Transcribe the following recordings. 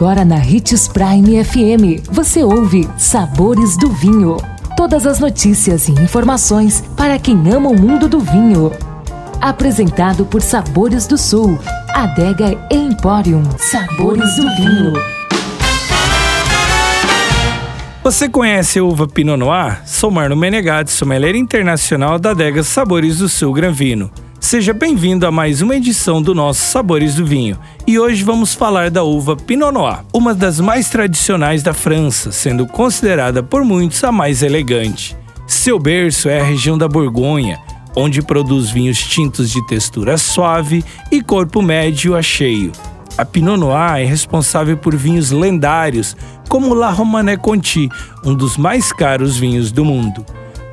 Agora na Ritz Prime FM, você ouve Sabores do Vinho. Todas as notícias e informações para quem ama o mundo do vinho. Apresentado por Sabores do Sul, Adega Emporium. Sabores do Vinho. Você conhece a uva Pinot Noir? Sou Marno Menegatti, sommelier internacional da adega Sabores do Sul Granvino. Seja bem-vindo a mais uma edição do nosso Sabores do Vinho. E hoje vamos falar da uva Pinot Noir, uma das mais tradicionais da França, sendo considerada por muitos a mais elegante. Seu berço é a região da Borgonha, onde produz vinhos tintos de textura suave e corpo médio a cheio. A Pinot Noir é responsável por vinhos lendários, como La Romanée Conti, um dos mais caros vinhos do mundo.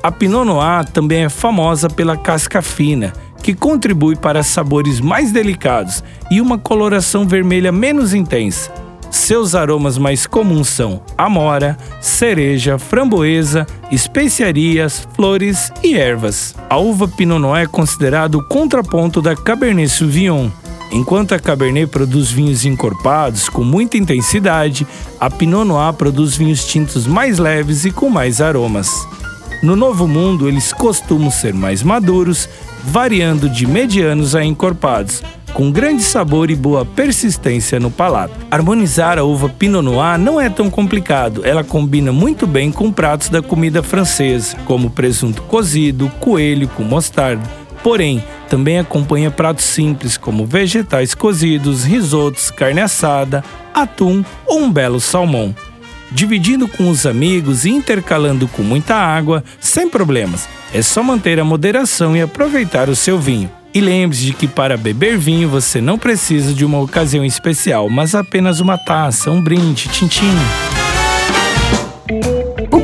A Pinot Noir também é famosa pela casca fina, que contribui para sabores mais delicados e uma coloração vermelha menos intensa. Seus aromas mais comuns são amora, cereja, framboesa, especiarias, flores e ervas. A uva Pinot Noir é considerado o contraponto da Cabernet Sauvignon. Enquanto a Cabernet produz vinhos encorpados com muita intensidade, a Pinot Noir produz vinhos tintos mais leves e com mais aromas. No Novo Mundo, eles costumam ser mais maduros, variando de medianos a encorpados, com grande sabor e boa persistência no palato. Harmonizar a uva Pinot Noir não é tão complicado, ela combina muito bem com pratos da comida francesa, como presunto cozido, coelho com mostarda. Porém, também acompanha pratos simples como vegetais cozidos, risotos, carne assada, atum ou um belo salmão. Dividindo com os amigos e intercalando com muita água, sem problemas. É só manter a moderação e aproveitar o seu vinho. E lembre-se de que para beber vinho você não precisa de uma ocasião especial, mas apenas uma taça, um brinde, tintim.